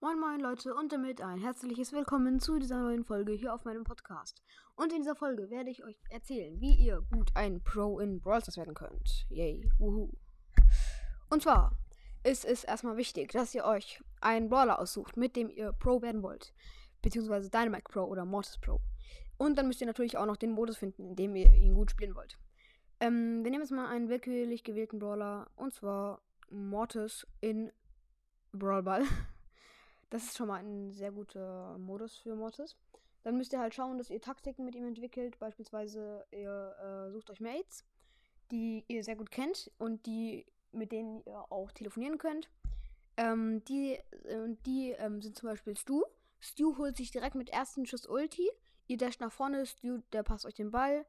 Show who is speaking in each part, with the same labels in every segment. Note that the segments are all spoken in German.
Speaker 1: Moin moin Leute und damit ein herzliches Willkommen zu dieser neuen Folge hier auf meinem Podcast. Und in dieser Folge werde ich euch erzählen, wie ihr gut ein Pro in Brawl Stars werden könnt. Yay, wuhu. Und zwar ist es erstmal wichtig, dass ihr euch einen Brawler aussucht, mit dem ihr Pro werden wollt. Beziehungsweise Dynamite Pro oder Mortis Pro. Und dann müsst ihr natürlich auch noch den Modus finden, in dem ihr ihn gut spielen wollt. Ähm, wir nehmen jetzt mal einen willkürlich gewählten Brawler. Und zwar Mortis in Brawl Ball. Das ist schon mal ein sehr guter Modus für Mortis. Dann müsst ihr halt schauen, dass ihr Taktiken mit ihm entwickelt. Beispielsweise ihr äh, sucht euch Mates, die ihr sehr gut kennt und die mit denen ihr auch telefonieren könnt. Ähm, die äh, die ähm, sind zum Beispiel Stu. Stu holt sich direkt mit ersten Schuss Ulti. Ihr dasht nach vorne, Stu, der passt euch den Ball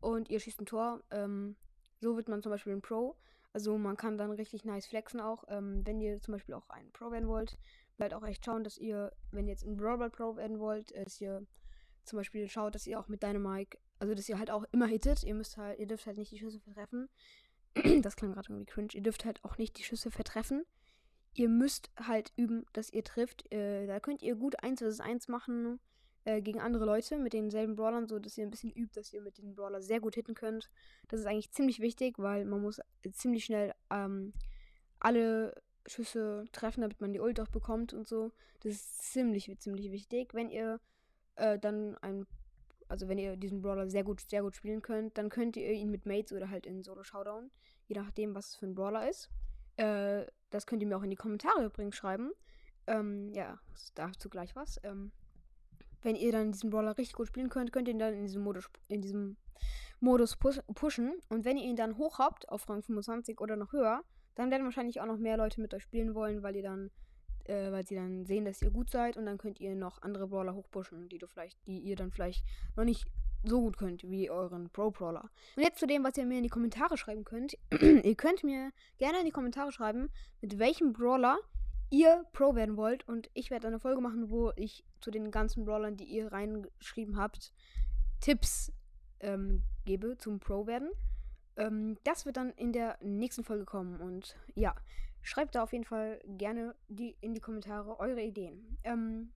Speaker 1: und ihr schießt ein Tor. Ähm, so wird man zum Beispiel ein Pro. Also man kann dann richtig nice flexen auch, ähm, wenn ihr zum Beispiel auch ein Pro werden wollt halt auch echt schauen, dass ihr, wenn ihr jetzt ein Brawl Pro werden wollt, dass ihr zum Beispiel schaut, dass ihr auch mit Dynamite, also dass ihr halt auch immer hittet. Ihr müsst halt, ihr dürft halt nicht die Schüsse vertreffen. das klang gerade irgendwie cringe. Ihr dürft halt auch nicht die Schüsse vertreffen. Ihr müsst halt üben, dass ihr trifft. Äh, da könnt ihr gut 1 vs 1 machen äh, gegen andere Leute mit denselben Brawlern, so dass ihr ein bisschen übt, dass ihr mit den Brawlern sehr gut hitten könnt. Das ist eigentlich ziemlich wichtig, weil man muss ziemlich schnell ähm, alle Schüsse treffen, damit man die Ult auch bekommt und so. Das ist ziemlich, ziemlich wichtig. Wenn ihr äh, dann ein, also wenn ihr diesen Brawler sehr gut, sehr gut spielen könnt, dann könnt ihr ihn mit Mates oder halt in Solo Showdown, je nachdem, was es für ein Brawler ist. Äh, das könnt ihr mir auch in die Kommentare übrigens schreiben. Ähm, ja, dazu gleich was. Ähm, wenn ihr dann diesen Brawler richtig gut spielen könnt, könnt ihr ihn dann in diesem Modus, in diesem Modus pushen. Und wenn ihr ihn dann hoch habt, auf Rang 25 oder noch höher, dann werden wahrscheinlich auch noch mehr Leute mit euch spielen wollen, weil ihr dann, äh, weil sie dann sehen, dass ihr gut seid und dann könnt ihr noch andere Brawler hochpushen, die du vielleicht, die ihr dann vielleicht noch nicht so gut könnt wie euren Pro-Brawler. Und jetzt zu dem, was ihr mir in die Kommentare schreiben könnt. ihr könnt mir gerne in die Kommentare schreiben, mit welchem Brawler ihr Pro werden wollt. Und ich werde eine Folge machen, wo ich zu den ganzen Brawlern, die ihr reingeschrieben habt, Tipps ähm, gebe zum Pro werden. Ähm, das wird dann in der nächsten Folge kommen. Und ja, schreibt da auf jeden Fall gerne die, in die Kommentare eure Ideen. Ähm,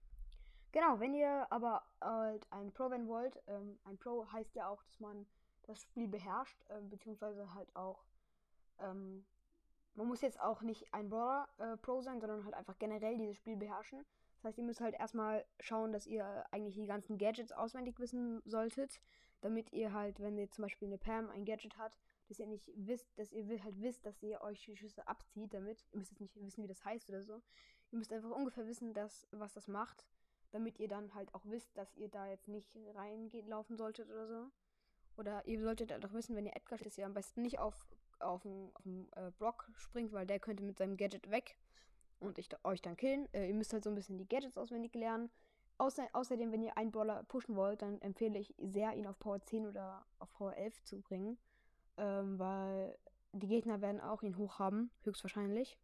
Speaker 1: genau, wenn ihr aber halt ein Pro werden wollt, ähm, ein Pro heißt ja auch, dass man das Spiel beherrscht, äh, beziehungsweise halt auch, ähm, man muss jetzt auch nicht ein Brawler äh, Pro sein, sondern halt einfach generell dieses Spiel beherrschen. Das heißt, ihr müsst halt erstmal schauen, dass ihr eigentlich die ganzen Gadgets auswendig wissen solltet, damit ihr halt, wenn ihr zum Beispiel eine Pam ein Gadget hat, dass ihr nicht wisst, dass ihr halt wisst, dass ihr euch die Schüsse abzieht damit. Ihr müsst jetzt nicht wissen, wie das heißt oder so. Ihr müsst einfach ungefähr wissen, dass, was das macht, damit ihr dann halt auch wisst, dass ihr da jetzt nicht reingehen laufen solltet oder so. Oder ihr solltet halt auch wissen, wenn ihr Edgar steht, dass ihr am besten nicht auf, auf den, auf den äh, Block springt, weil der könnte mit seinem Gadget weg und ich, euch dann killen. Äh, ihr müsst halt so ein bisschen die Gadgets auswendig lernen. Außer, außerdem, wenn ihr einen Brawler pushen wollt, dann empfehle ich sehr, ihn auf Power 10 oder auf Power 11 zu bringen ähm, weil die Gegner werden auch ihn hoch haben, höchstwahrscheinlich.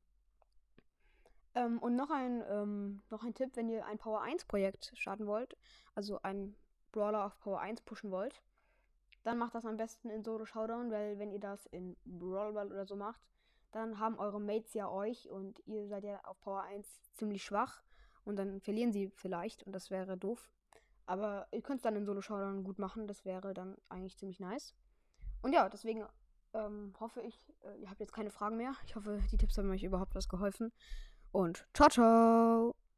Speaker 1: Ähm, und noch ein, ähm, noch ein Tipp, wenn ihr ein Power 1 Projekt starten wollt, also ein Brawler auf Power 1 pushen wollt, dann macht das am besten in Solo Showdown, weil wenn ihr das in Brawl Ball oder so macht, dann haben eure Mates ja euch und ihr seid ja auf Power 1 ziemlich schwach und dann verlieren sie vielleicht und das wäre doof. Aber ihr könnt es dann in Solo Showdown gut machen, das wäre dann eigentlich ziemlich nice. Und ja, deswegen ähm, hoffe ich, äh, ihr habt jetzt keine Fragen mehr. Ich hoffe, die Tipps haben euch überhaupt was geholfen. Und ciao, ciao!